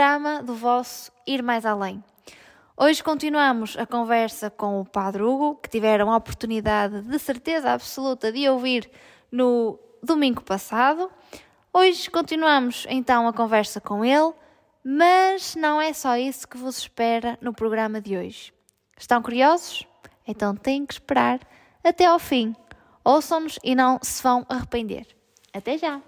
programa do vosso Ir Mais Além. Hoje continuamos a conversa com o Padre Hugo, que tiveram a oportunidade de certeza absoluta de ouvir no domingo passado. Hoje continuamos então a conversa com ele, mas não é só isso que vos espera no programa de hoje. Estão curiosos? Então têm que esperar até ao fim. Ouçam-nos e não se vão arrepender. Até já!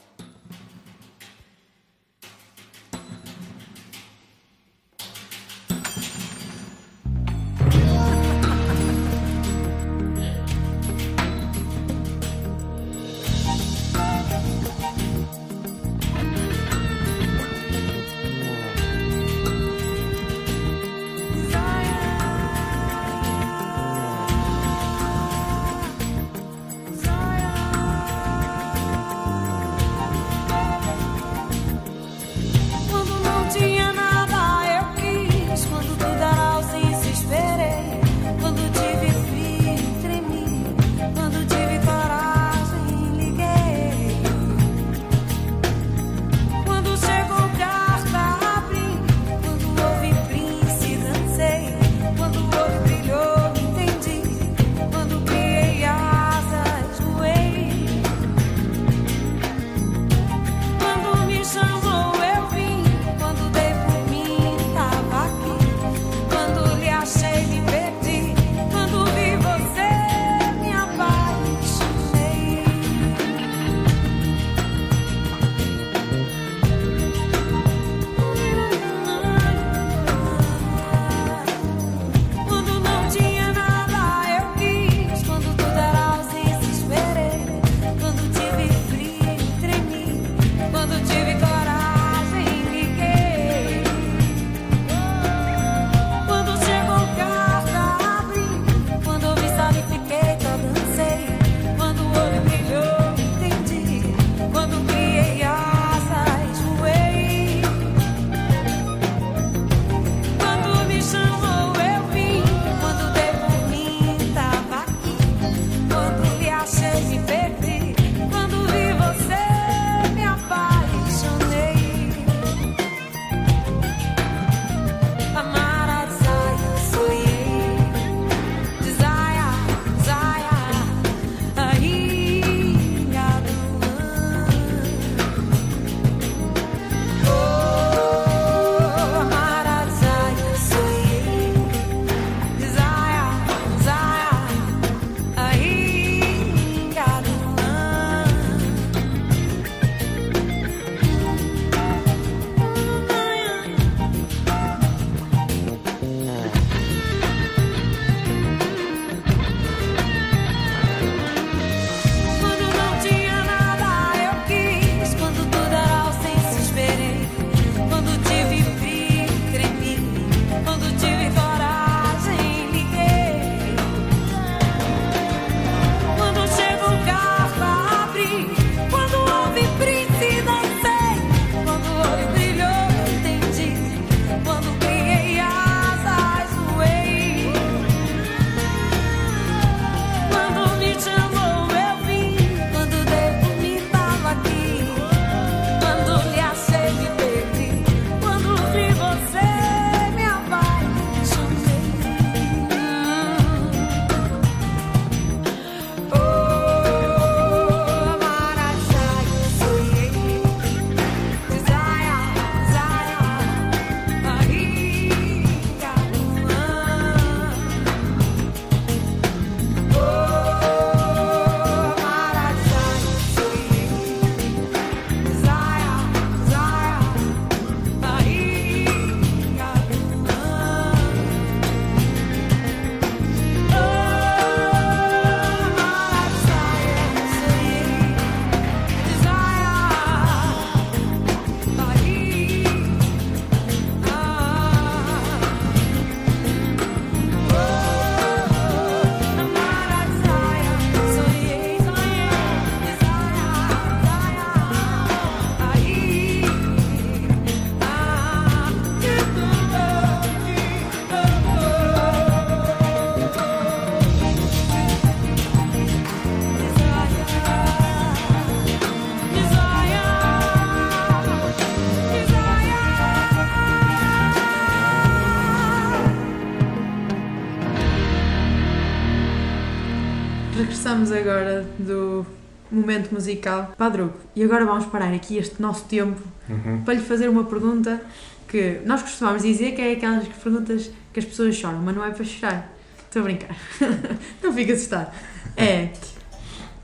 Passamos agora do momento musical Padre Hugo. E agora vamos parar aqui este nosso tempo Uhum. para lhe fazer uma pergunta que nós costumamos dizer que é aquelas perguntas que as pessoas choram, mas não é para chorar. Estou a brincar. não fica assustado. É.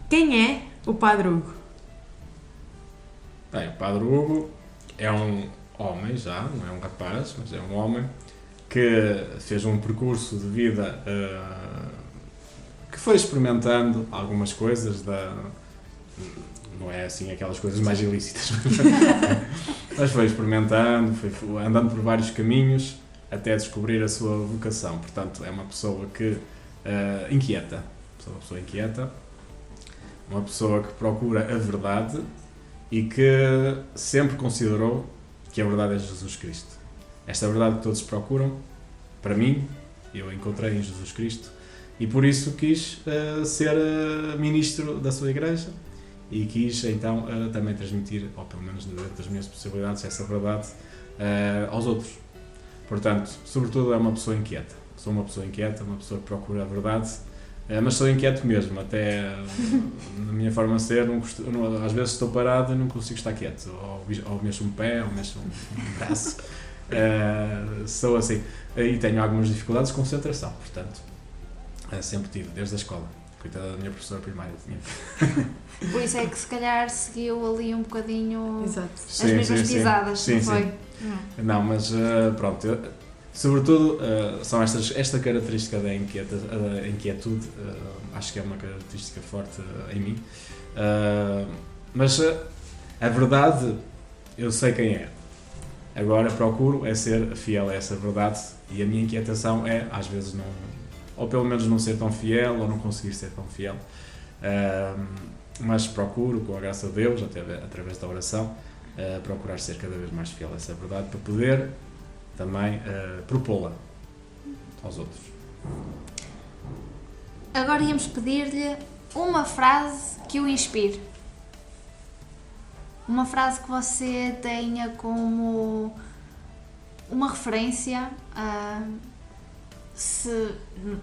Quem é o Padre Hugo? Bem, o Padre Hugo é um homem já, não é um rapaz, mas é um homem que fez um percurso de vida eh, que foi experimentando algumas coisas da. Não é assim aquelas coisas mais ilícitas, mas foi experimentando, foi andando por vários caminhos até descobrir a sua vocação. Portanto, é uma pessoa que eh, inquieta, uma pessoa inquieta, uma pessoa que procura a verdade e que sempre considerou que a verdade é Jesus Cristo. Esta verdade que todos procuram, para mim, eu encontrei em Jesus Cristo e por isso quis eh, ser eh, ministro da sua igreja e quis então eh, também transmitir, ou pelo menos dentro das minhas possibilidades, essa verdade aos outros. Portanto, sobretudo é uma pessoa inquieta. Sou uma pessoa inquieta, uma pessoa que procura a verdade mas sou inquieto mesmo, até na minha forma de ser, não costu- não- às vezes estou parado e não consigo estar quieto, ou, ou mexo um pé, ou mexo um braço, sou assim. E tenho algumas dificuldades de concentração, portanto, eh, sempre tive, desde a escola. Coitada da minha professora primária. Tinha. Por isso é que se calhar seguiu ali um bocadinho Exato. as Sim, mesmas sim, pisadas, Sim, não sim. foi? Hum. Não, mas eh, pronto, eu- sobretudo eh, são estas, esta característica da inquieta, da inquietude, eh, acho que é uma característica forte em mim. Mas a verdade, eu sei quem é. Agora procuro é ser fiel a essa verdade e a minha inquietação é, às vezes, não, ou pelo menos não ser tão fiel ou não conseguir ser tão fiel. Eh, mas procuro, com a graça de Deus, até através da oração, eh, procurar ser cada vez mais fiel a essa verdade para poder também eh, propô-la aos outros. Agora íamos pedir-lhe uma frase que o inspire. Uma frase que você tenha como uma referência. ah, se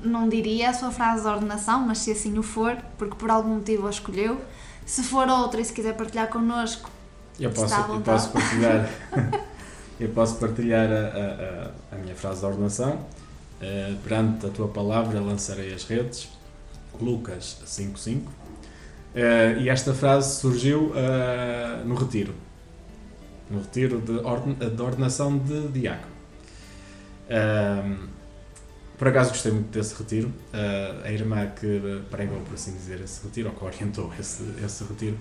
não diria a sua frase de ordenação, mas se assim o for, porque por algum motivo a escolheu. Se for outra e se quiser partilhar connosco, Eu posso, eu posso partilhar, eu posso partilhar a, a- a- minha frase de ordenação. Eh, perante a tua palavra lançarei as redes. Lucas 5.5. Eh, e esta frase surgiu eh, no retiro. No retiro de, orden, de ordenação de diácono. Por acaso gostei muito desse retiro. Ah, a irmã que pregou, por assim dizer, esse retiro, ou que orientou esse, esse retiro,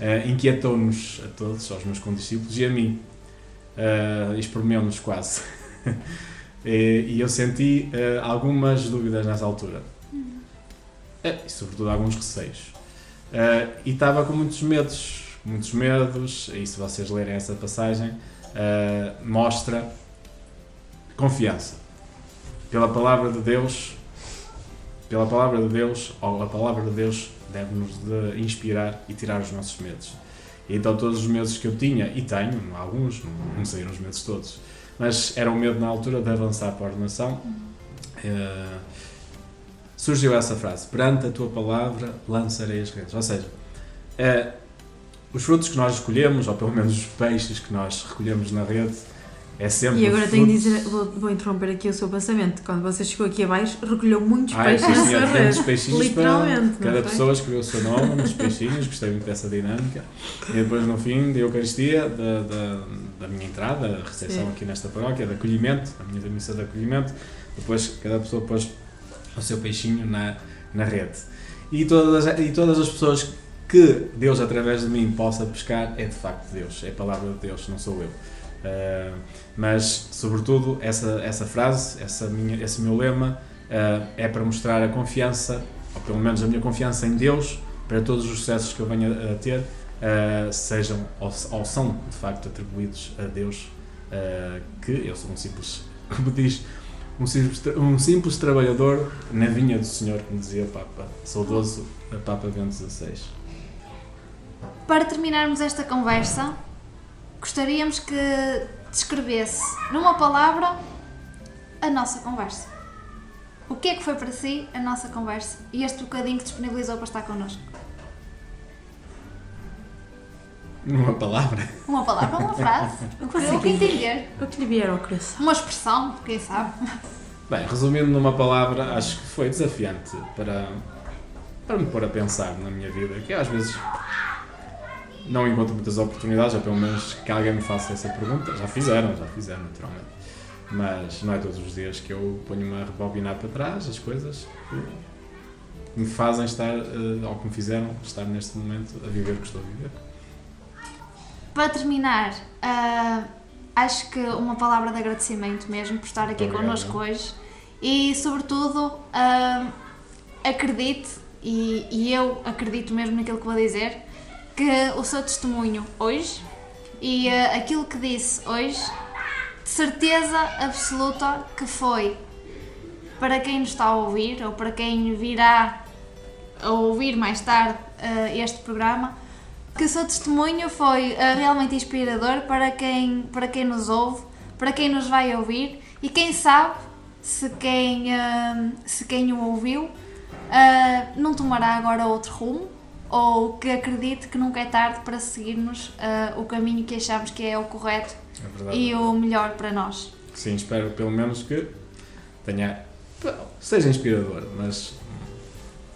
ah, inquietou-nos a todos, aos meus condiscípulos e a mim. Uh, Espremeu-nos quase. e, e eu senti ah, algumas dúvidas nessa altura. Ah, e sobretudo alguns receios. E estava com muitos medos, muitos medos, e se vocês lerem essa passagem, mostra confiança. Pela palavra de Deus, pela palavra de Deus, ou a palavra de Deus deve-nos de inspirar e tirar os nossos medos. E então todos os medos que eu tinha, e tenho, alguns, não, não saíram os medos todos, mas era o medo na altura de avançar para a ordenação, eh, surgiu essa frase, perante a tua palavra lançarei as redes. Ou seja, eh, os frutos que nós escolhemos, ou pelo menos os peixes que nós recolhemos na rede, é sempre E agora tenho de dizer, vou, vou interromper aqui o seu pensamento. Quando você chegou aqui abaixo, recolheu muitos Ai, peixes sim, na senhor, sua temos rede. peixinhos Literalmente, para cada foi? pessoa escolheu o seu nome nos peixinhos, gostei muito dessa dinâmica. E depois no fim da Eucaristia, da, da, da minha entrada, a recepção Sim. aqui nesta paróquia, de acolhimento, a minha missa de acolhimento, depois cada pessoa pôs o seu peixinho na, na rede. E todas, as- e todas as pessoas que Deus através de mim possa pescar é de facto Deus, é a palavra de Deus, não sou eu. Ah, mas, sobretudo, essa, essa frase, essa minha, esse meu lema ah, é para mostrar a confiança, ou pelo menos a minha confiança em Deus, para todos os sucessos que eu venha a ter, ah, sejam ou, ou são de facto atribuídos a Deus, que eu sou um simples, como diz, um simples, um simples trabalhador na vinha do Senhor, como dizia o Papa, saudoso Papa Bento XVI. Para terminarmos esta conversa, gostaríamos que descrevesse numa palavra a nossa conversa. O que é que foi para si a nossa conversa e este bocadinho que disponibilizou para estar connosco? Numa palavra. Uma palavra, uma frase, o que, o que entender. O que lhe vier ao coração? Uma expressão, quem sabe. Bem, resumindo numa palavra, acho que foi desafiante para, para me pôr a pensar na minha vida, que às vezes não encontro muitas oportunidades, ou pelo menos que alguém me faça essa pergunta. Já fizeram, já fizeram, naturalmente. Mas não é todos os dias que eu ponho-me a rebobinar para trás as coisas que me fazem estar, eh, ou que me fizeram estar neste momento a viver o que estou a viver. Para terminar, ah, acho que uma palavra de agradecimento mesmo por estar aqui obrigado. connosco hoje e, sobretudo, ah, acredite, e, e eu acredito mesmo naquilo que vou dizer, que o seu testemunho hoje e ah, aquilo que disse hoje, de certeza absoluta que foi. Para quem nos está a ouvir ou para quem virá a ouvir mais tarde ah, este programa, que o seu testemunho foi ah, realmente inspirador para quem, para quem nos ouve, para quem nos vai ouvir e quem sabe se quem, se quem o ouviu não tomará agora outro rumo ou que acredite que nunca é tarde para seguirmos ah, o caminho que achamos que é o correto É e o melhor para nós. Sim, espero pelo menos que tenha. seja inspirador, mas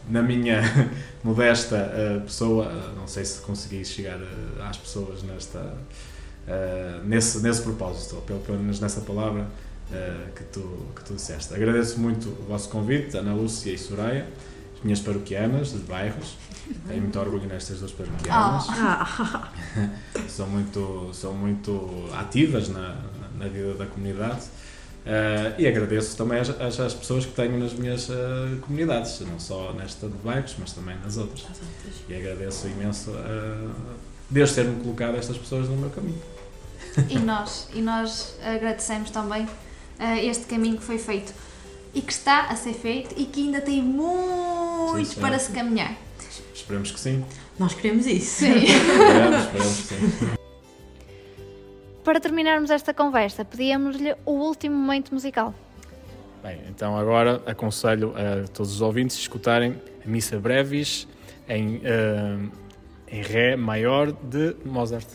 na minha modesta eh, pessoa, eh, não sei se consegui chegar às pessoas nesta, nesse, nesse propósito, ou pelo, pelo menos nessa palavra que, tu, que tu disseste. Agradeço muito o vosso convite, Ana Lúcia e Soraya, minhas paroquianas de bairros. Tenho muito orgulho nestas duas paroquianas Ah, são muito, são muito ativas na, na vida da comunidade. Eh, e agradeço também às, às- às pessoas que tenho nas minhas eh, comunidades, não só nesta de bairros, mas também nas outras. E agradeço imenso uh, Deus ter-me colocado estas pessoas no meu caminho. e nós, e nós agradecemos também ah, este caminho que foi feito e que está a ser feito e que ainda tem muito Sim, para se caminhar. Esperemos que sim. nós queremos isso. Sim. Esperemos, esperemos que sim. para terminarmos esta conversa, pedíamos-lhe o último momento musical. Bem, então agora aconselho a todos os ouvintes escutarem a Missa Brevis em, eh, em Ré maior de Mozart.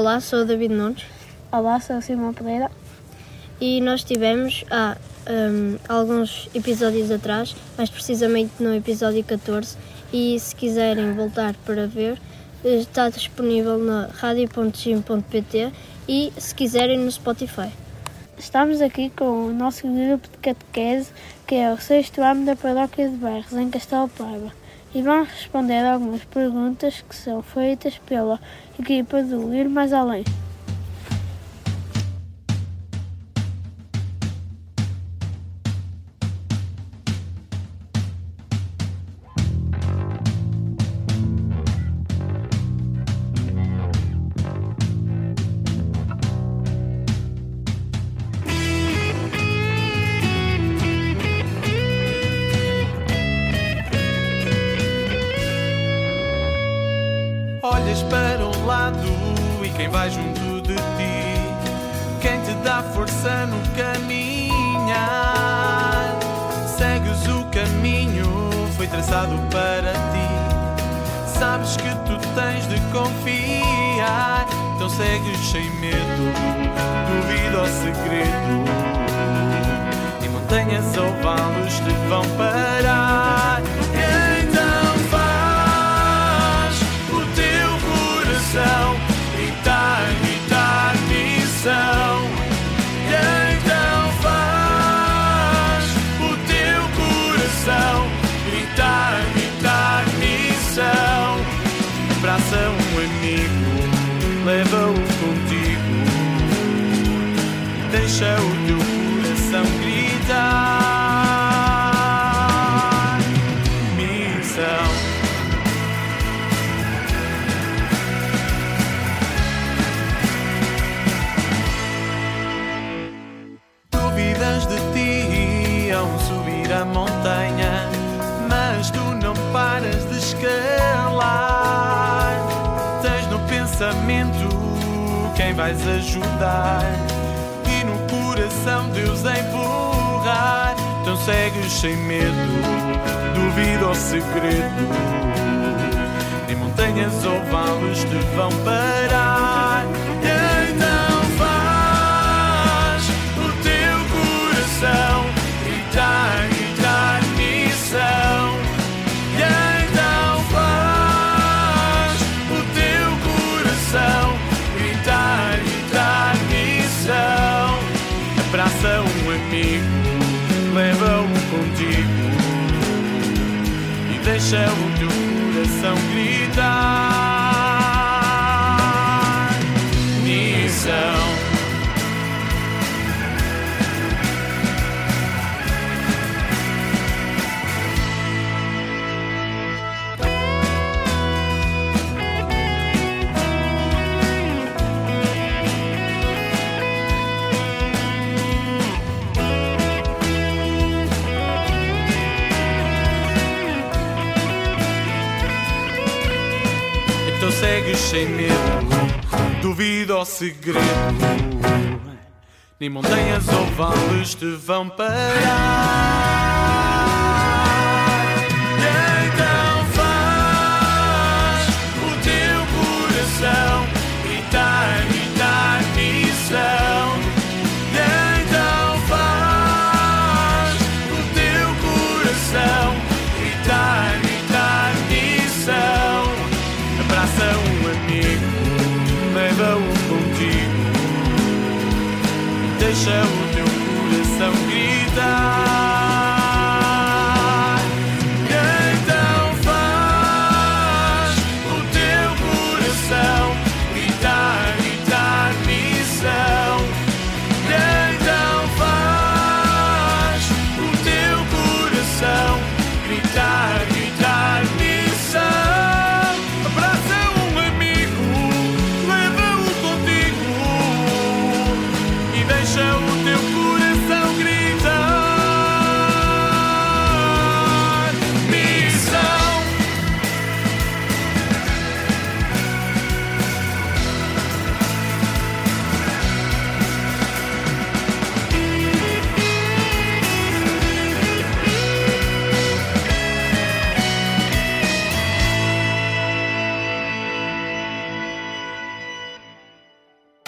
Olá, sou o David Nunes Olá, sou o Simão Pereira. e nós tivemos há hum, alguns episódios atrás, mais precisamente no episódio 14, e se quiserem voltar para ver, está disponível na radio.gim.pt e se quiserem no Spotify. Estamos aqui com o nosso grupo de catequese, que é o sexto ano da Paróquia de Barros, em Castelo Paiva, e vamos responder algumas perguntas que são feitas pela equipa do Ir Mais Além. Vais ajudar e no coração Deus empurrar. Então segues sem medo, duvida ao segredo. Nem montanhas ou vales te vão parar. Então segues sem medo, duvida ao segredo. Nem montanhas ou vales te vão parar.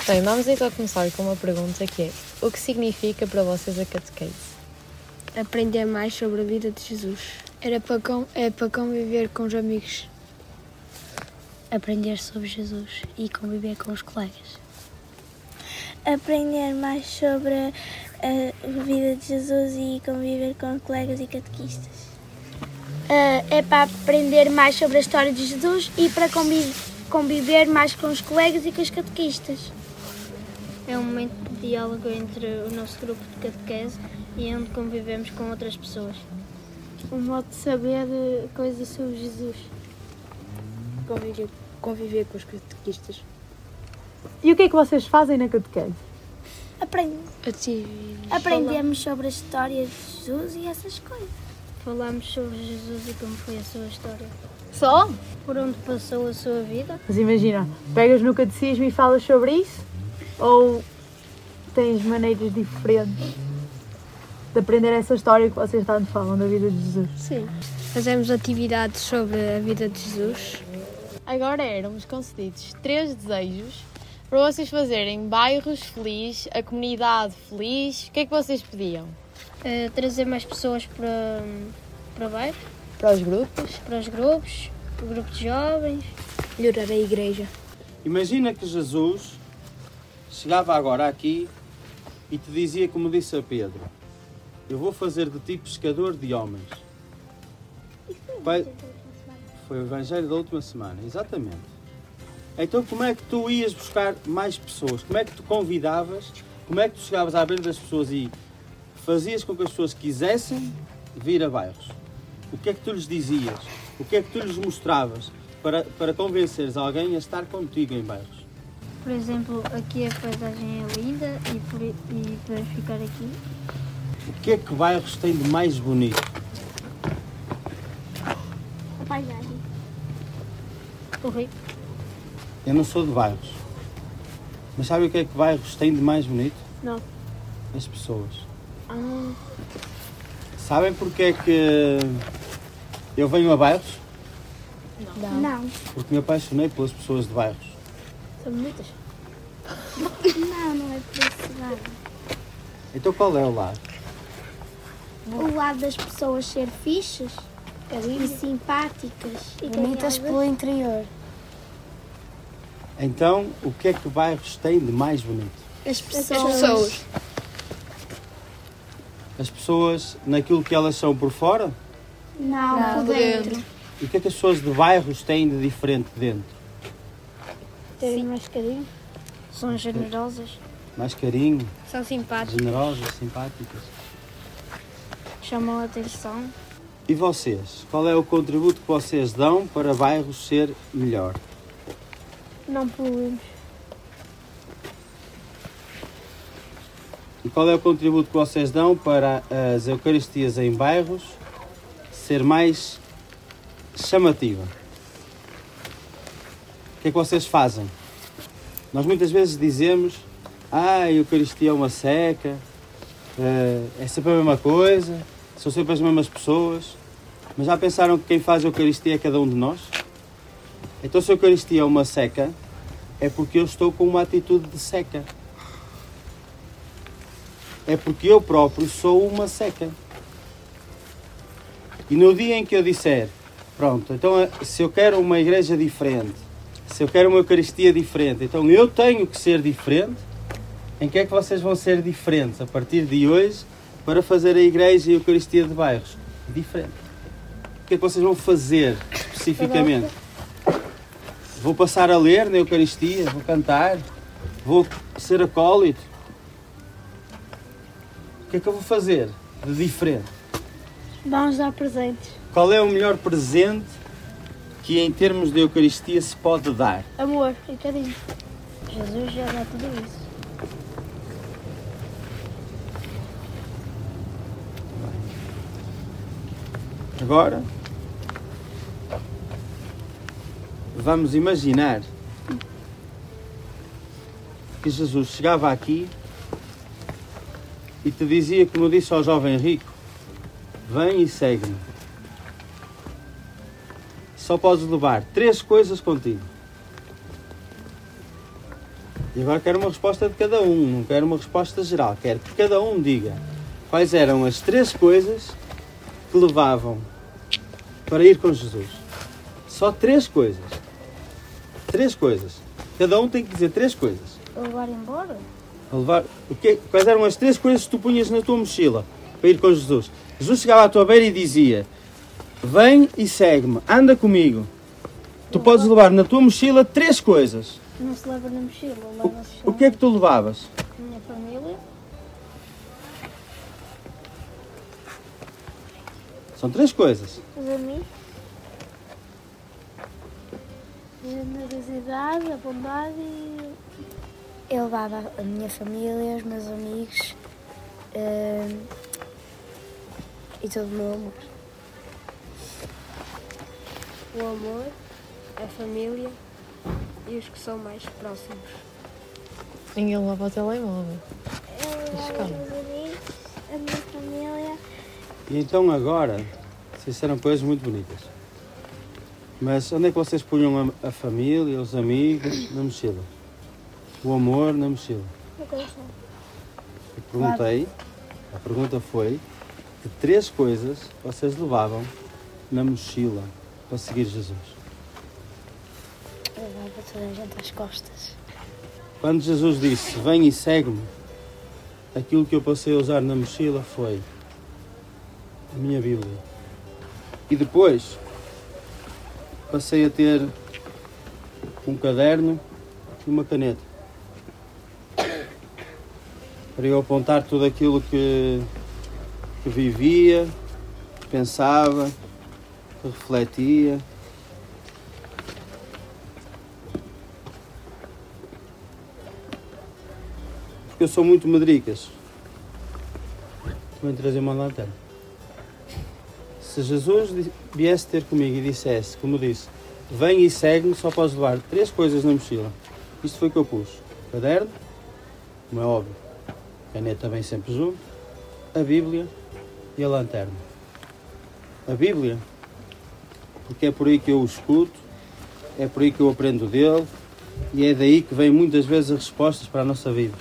Bem, vamos então começar com uma pergunta que é: o que significa para vocês a catequese? Aprender mais sobre a vida de Jesus. Era para, con é para conviver com os amigos. Aprender sobre Jesus e conviver com os colegas. aprender mais sobre a vida de Jesus e conviver com colegas e catequistas. é para aprender mais sobre a história de Jesus e para conviver mais com os colegas e com os catequistas. É um momento de diálogo entre o nosso grupo de catequese e onde convivemos com outras pessoas. Um modo de saber eh, coisas sobre Jesus. Conviver, conviver com os catequistas. E o que é que vocês fazem na catequese? Aprend- aprendemos sobre a história de Jesus e essas coisas. Falamos sobre Jesus e como foi a sua história. Só? Por onde passou a sua vida. Mas imagina, pegas no catecismo e falas sobre isso? Ou tens maneiras diferentes de aprender essa história que vocês tanto falam da vida de Jesus? Sim. Fazemos atividades sobre a vida de Jesus. Agora éramos concedidos três desejos para vocês fazerem bairros felizes, a comunidade feliz. O que é que vocês pediam? Eh, trazer mais pessoas para, para baixo, Para os grupos? para os grupos, o grupo de jovens. Melhorar a igreja. Imagina que Jesus chegava agora aqui e te dizia, como disse a Pedro: Eu vou fazer de ti pescador de homens. Vai- Foi o Evangelho da última semana, exatamente. Então, como é que tu ias buscar mais pessoas? Como é que tu convidavas? Como é que tu chegavas à beira das pessoas e fazias com que as pessoas quisessem vir a bairros? O que é que tu lhes dizias? O que é que tu lhes mostravas para, para convenceres alguém a estar contigo em bairros? Por exemplo, aqui a paisagem é linda e, por, e para ficar aqui. O que é que bairros têm de mais bonito? A paisagem. O rio. Eu não sou de bairros. Mas sabe o que é que bairros têm de mais bonito? Não. As pessoas. Ah, Sabem porque é que eu venho a bairros? Não. Porque me apaixonei pelas pessoas de bairros. São bonitas. Não, não é por esse lado. Então qual é o lado? O lado das pessoas ser fixes e simpáticas e Bonitas pelo interior. Então, o que é que bairros têm de mais bonito? As pessoas. As pessoas naquilo que elas são por fora? Não, por dentro. E o que é que as pessoas de bairros têm de diferente dentro? Terem mais carinho. São generosas. Mais carinho, São simpáticos. generosas, simpáticas. Chamam a atenção. E vocês? Qual é o contributo que vocês dão para bairros ser melhor? Não poluímos. E qual é o contributo que vocês dão para as Eucaristias em bairros ser mais chamativa? Que é que vocês fazem? Nós muitas vezes dizemos: Ah, a Eucaristia é uma seca, eh, é sempre a mesma coisa, são sempre as mesmas pessoas. Mas já pensaram que quem faz a Eucaristia é cada um de nós? Então, se a Eucaristia é uma seca, é porque eu estou com uma atitude de seca é porque eu próprio sou uma seca. E no dia em que eu disser, pronto, então eh, se eu quero uma igreja diferente, se eu quero uma Eucaristia diferente, então eu tenho que ser diferente, em que é que vocês vão ser diferentes a partir de hoje para fazer a igreja e a Eucaristia de bairros? Diferente. O que é que vocês vão fazer especificamente? Vou passar a ler na Eucaristia, vou cantar, vou ser acólito. O que é que eu vou fazer de diferente? Vamos dar presentes. Qual é o melhor presente que em termos de Eucaristia se pode dar? Amor, e carinho. Jesus já dá tudo isso. Agora, vamos imaginar que Jesus chegava aqui e te dizia, como disse ao jovem rico: Vem e segue-me. Só podes levar três coisas contigo. E agora quero uma resposta de cada um, não quero uma resposta geral. Quero que cada um diga quais eram as três coisas que levavam para ir com Jesus. Só três coisas. Três coisas. Cada um tem que dizer três coisas. Levar embora? A levar, o quê? Quais eram as três coisas que tu punhas na tua mochila para ir com Jesus? Jesus chegava à tua beira e dizia: Vem e segue-me, anda comigo. Tu podes levar na tua mochila três coisas. Não se leva na mochila, O, leva-se o que é que tu levavas? a minha família. São três coisas. Os amigos. A generosidade, a bondade e. Eu levava a minha família, os meus amigos hum, e todo o meu amor. O amor, a família e os que são mais próximos. Ninguém leva o telemóvel. Eu amigos, a minha família. E então agora, vocês disseram coisas muito bonitas. Mas onde é que vocês punham a, a família, os amigos, na mochila? O amor na mochila? no coração. Eu perguntei, a pergunta foi, que três coisas vocês levavam na mochila para seguir Jesus? Levava toda a gente às costas. Quando Jesus disse, vem e segue-me, aquilo que eu passei a usar na mochila foi a minha Bíblia. E depois passei a ter um caderno e uma caneta. Para eu apontar tudo aquilo que, que vivia, pensava, refletia. Porque eu sou muito medricas. Também trazer uma lanterna. Se Jesus viesse ter comigo e dissesse, como disse, vem e segue-me, só podes levar três coisas na mochila. Isto foi o que eu pus. Caderno, como é óbvio, caneta bem sempre junto, a Bíblia e a lanterna. A Bíblia, porque é por aí que eu o escuto, é por aí que eu aprendo dele e é daí que vêm muitas vezes as respostas para a nossa vida.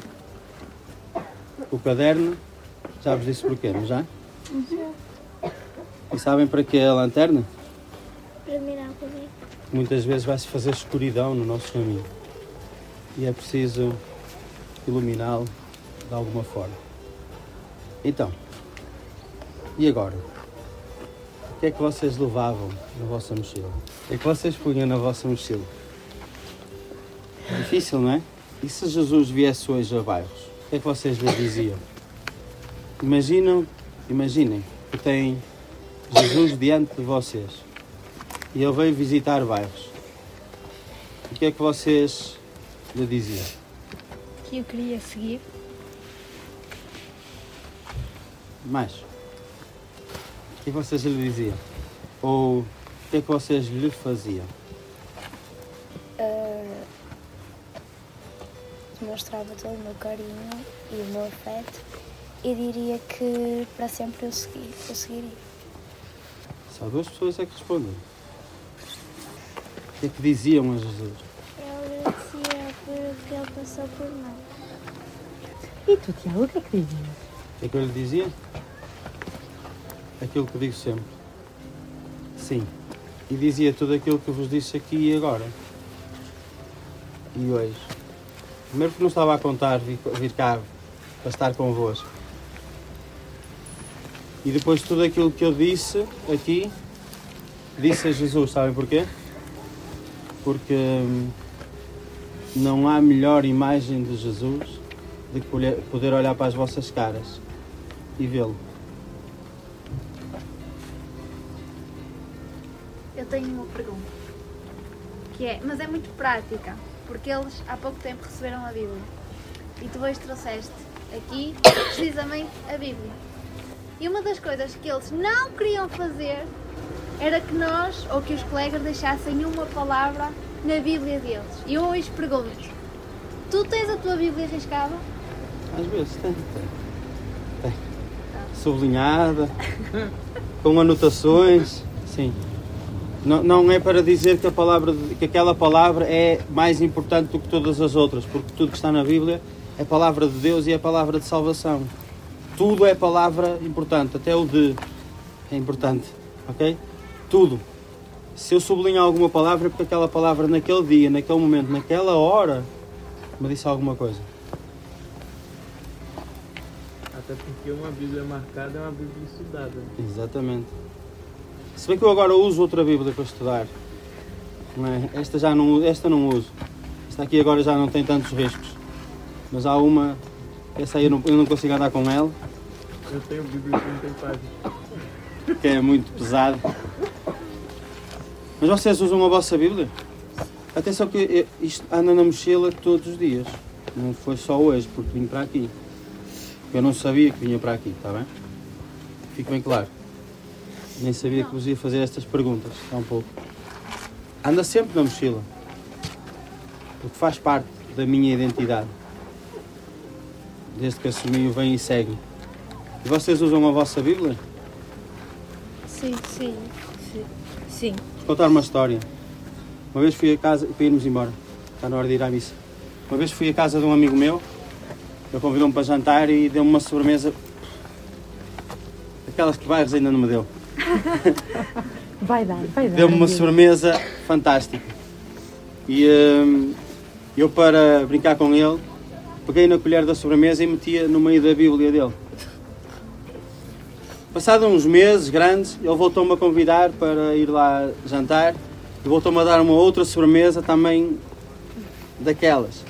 O caderno, já vos disse porquê, não já? E sabem para que a lanterna? Para mirar comigo. Muitas vezes vai-se fazer escuridão no nosso caminho. E é preciso iluminá-lo de alguma forma. Então, e agora? O que é que vocês levavam na vossa mochila? O que é que vocês punham na vossa mochila? Difícil, não é? E se Jesus viesse hoje a bairros? O que é que vocês lhe diziam? Imaginam, imaginem que tem Jesus diante de vocês e ele veio visitar bairros. O que é que vocês lhe diziam? Que eu queria seguir. Mais? O que vocês lhe diziam? Ou o que é que vocês lhe faziam? Ah, demonstrava todo o meu carinho e o meu afeto e diria que para sempre eu, segui, eu seguiria. Só duas pessoas é que respondem. O que é que diziam a Jesus? Eu agradecia por o que ele passou por nós. E tu, Tiago, o que é que dizias? O que é que eu lhe dizia? Aquilo que digo sempre. Sim. E dizia tudo aquilo que vos disse aqui e agora. E hoje. Primeiro porque não estava a contar vir, vir cá para estar convosco. E depois tudo aquilo que eu disse aqui, disse a Jesus, sabem porquê? Porque hum, não há melhor imagem de Jesus olhar- poder olhar para as vossas caras e vê-lo. Tenho uma pergunta. Que é, mas é muito prática, porque eles há pouco tempo receberam a Bíblia. E tu hoje trouxeste aqui precisamente a Bíblia. E uma das coisas que eles não queriam fazer era que nós ou que os colegas deixassem uma palavra na Bíblia deles. E eu hoje pergunto: tu tens a tua Bíblia riscada? Às vezes tem, tem. Sublinhada, com anotações, sim. Não, não é para dizer que, a palavra, que aquela palavra é mais importante do que todas as outras, porque tudo que está na Bíblia é palavra de Deus e é palavra de salvação. Tudo é palavra importante, até o de é importante, ok? Tudo. Se eu sublinhar alguma palavra é porque aquela palavra naquele dia, naquele momento, naquela hora me disse alguma coisa. Até porque uma Bíblia marcada é uma Bíblia estudada. Exatamente. Se bem que eu agora uso outra Bíblia para estudar. É? Esta já não, esta não uso. Esta aqui agora já não tem tantos riscos. Mas há uma, essa aí eu não, eu não consigo andar com ela, Eu tenho Bíblia que não tem página. que é muito pesada. Mas vocês usam a vossa Bíblia? Atenção que isto anda na mochila todos os dias. Não foi só hoje, porque vim para aqui. Eu não sabia que vinha para aqui, está bem? Fique bem claro. Nem sabia que vos ia fazer estas perguntas, há um pouco. Anda sempre na mochila. Porque faz parte da minha identidade. Desde que assumi o vem e segue. E vocês usam a vossa Bíblia? Sim, sim, sim. Sim. Vou contar uma história. Uma vez fui a casa, para irmos embora, está na hora de ir à missa. Uma vez fui à casa de um amigo meu, ele convidou-me para jantar e deu-me uma sobremesa. Aquelas que Bairros ainda não me deu. Vai dar, vai dar. Deu-me uma sobremesa fantástica. E hum, eu, para brincar com ele, peguei na colher da sobremesa e metia no meio da Bíblia dele. Passado uns meses grandes, ele voltou-me a convidar para ir lá jantar e voltou-me a dar uma outra sobremesa também daquelas.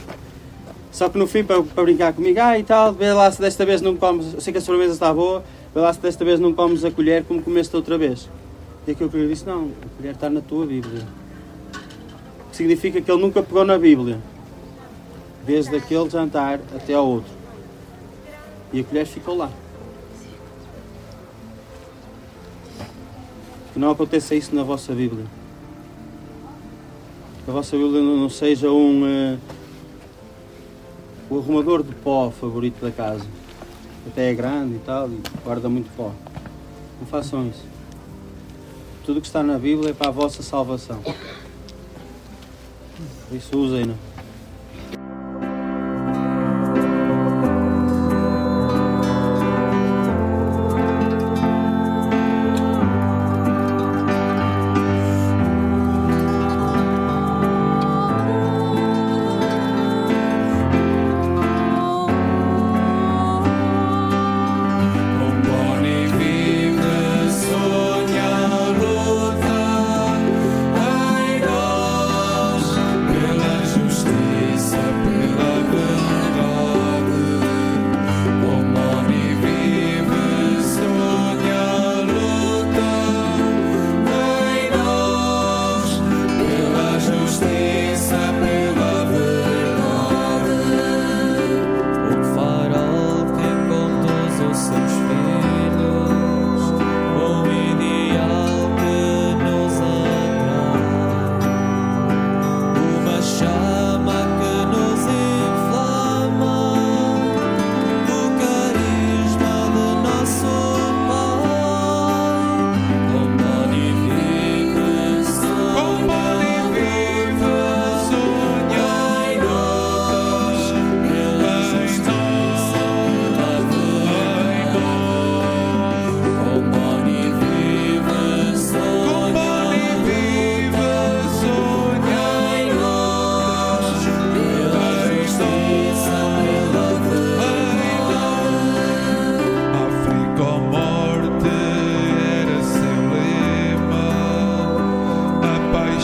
Só que no fim, para, para brincar comigo, ah e tal, vê lá se desta vez não comes, eu sei que a sobremesa está boa, vê lá se desta vez não comes a colher como comeste outra vez. E aquilo que eu disse, não, a colher está na tua Bíblia. Que significa que ele nunca pegou na Bíblia. Desde aquele jantar até ao outro. E a colher ficou lá. Que não aconteça isso na vossa Bíblia. Que a vossa Bíblia não seja um eh, o arrumador de pó favorito da casa. Até é grande e tal, e guarda muito pó. Não façam isso. Tudo que está na Bíblia é para a vossa salvação. Por isso usem-na.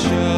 show.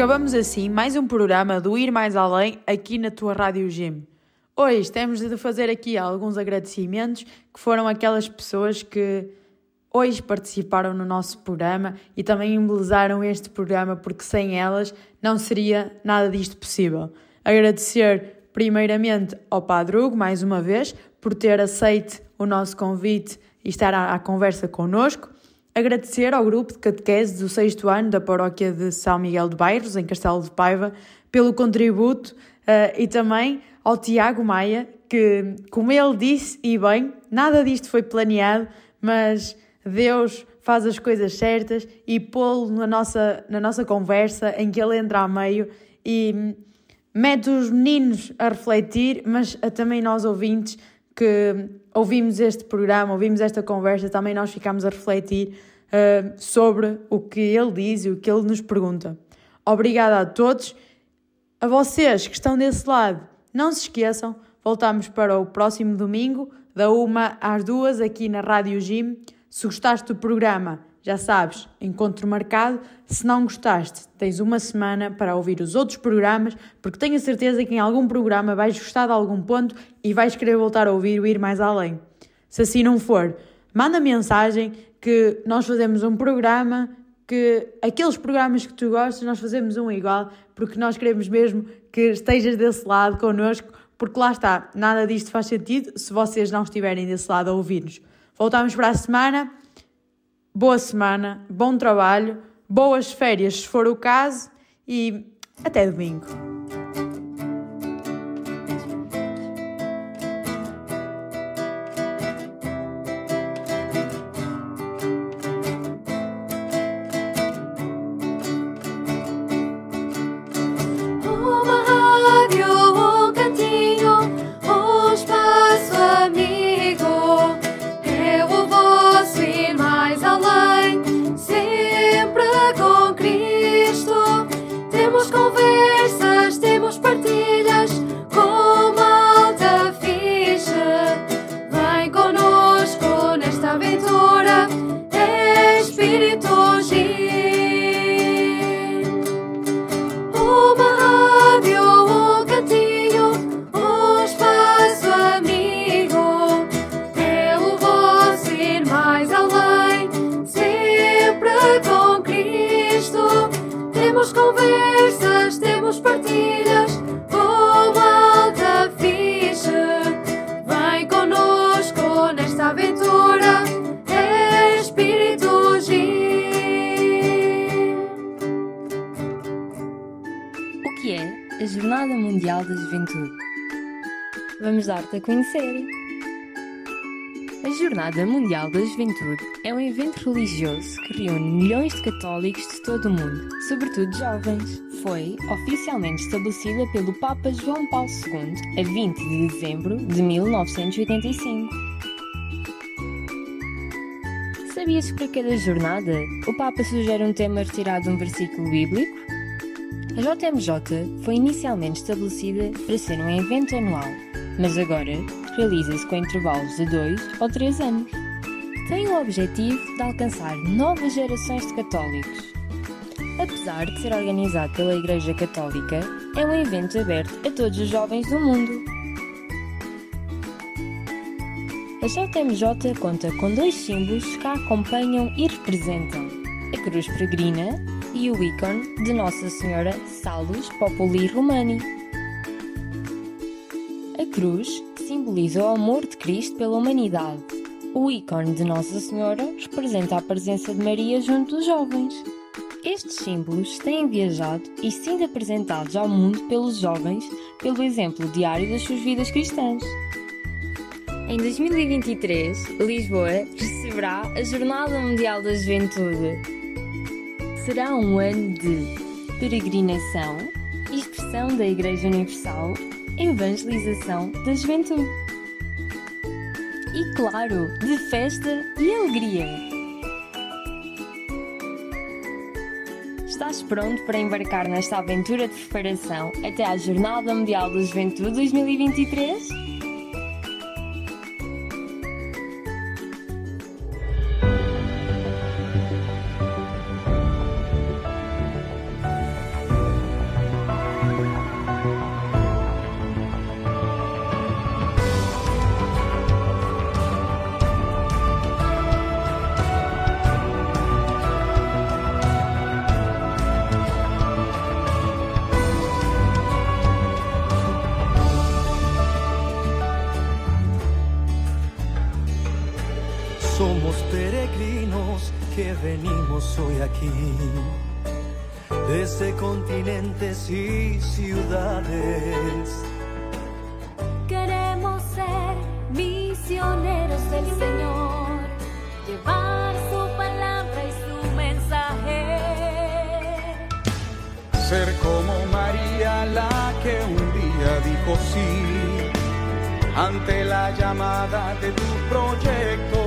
Acabamos assim mais um programa do Ir Mais Além aqui na tua Rádio Gym. Hoje temos de fazer aqui alguns agradecimentos que foram aquelas pessoas que hoje participaram no nosso programa e também embelezaram este programa porque sem elas não seria nada disto possível. Agradecer primeiramente ao Padre Hugo, mais uma vez, por ter aceito o nosso convite e estar à, à conversa connosco. Agradecer ao grupo de catequese do sexto ano da paróquia de São Miguel de Bairros, em Castelo de Paiva, pelo contributo uh, e também ao Tiago Maia, que, como ele disse, e bem, nada disto foi planeado, mas Deus faz as coisas certas e pô-lo na nossa, na nossa conversa, em que ele entra a meio e mete os meninos a refletir, mas a também nós ouvintes que ouvimos este programa, ouvimos esta conversa, também nós ficamos a refletir uh, sobre o que ele diz e o que ele nos pergunta. Obrigada a todos. A vocês que estão desse lado, não se esqueçam, voltamos para o próximo domingo, da uma às duas, aqui na Rádio Gym. Se gostaste do programa, já sabes, encontro marcado. Se não gostaste, tens uma semana para ouvir os outros programas, porque tenho a certeza que em algum programa vais gostar de algum ponto e vais querer voltar a ouvir o Ir Mais Além. Se assim não for, manda mensagem que nós fazemos um programa, que aqueles programas que tu gostas, nós fazemos um igual, porque nós queremos mesmo que estejas desse lado connosco, porque lá está, nada disto faz sentido se vocês não estiverem desse lado a ouvir-nos. Voltamos para a semana boa semana, bom trabalho, boas férias se for o caso e até domingo. Dar-te a conhecer. A Jornada Mundial da Juventude é um evento religioso que reúne milhões de católicos de todo o mundo, sobretudo jovens. Foi oficialmente estabelecida pelo Papa João Paulo II a 20 de dezembro de 1985. Sabias que para cada jornada o Papa sugere um tema retirado de um versículo bíblico? A JMJ foi inicialmente estabelecida para ser um evento anual, mas agora realiza-se com intervalos de 2 ou 3 anos. Tem o objetivo de alcançar novas gerações de católicos. Apesar de ser organizado pela Igreja Católica, é um evento aberto a todos os jovens do mundo. A JMJ conta com dois símbolos que a acompanham e representam: a cruz peregrina e o ícone de Nossa Senhora Salus Populi Romani. A cruz simboliza o amor de Cristo pela humanidade. O ícone de Nossa Senhora representa a presença de Maria junto dos jovens. Estes símbolos têm viajado e sido apresentados ao mundo pelos jovens pelo exemplo diário das suas vidas cristãs. Em 2023, Lisboa receberá a Jornada Mundial da Juventude. Será um ano de peregrinação, expressão da Igreja Universal, evangelização da juventude. E, claro, de festa e alegria. Estás pronto para embarcar nesta aventura de preparação até à Jornada Mundial da Juventude 2023? Llamada de tu proyecto.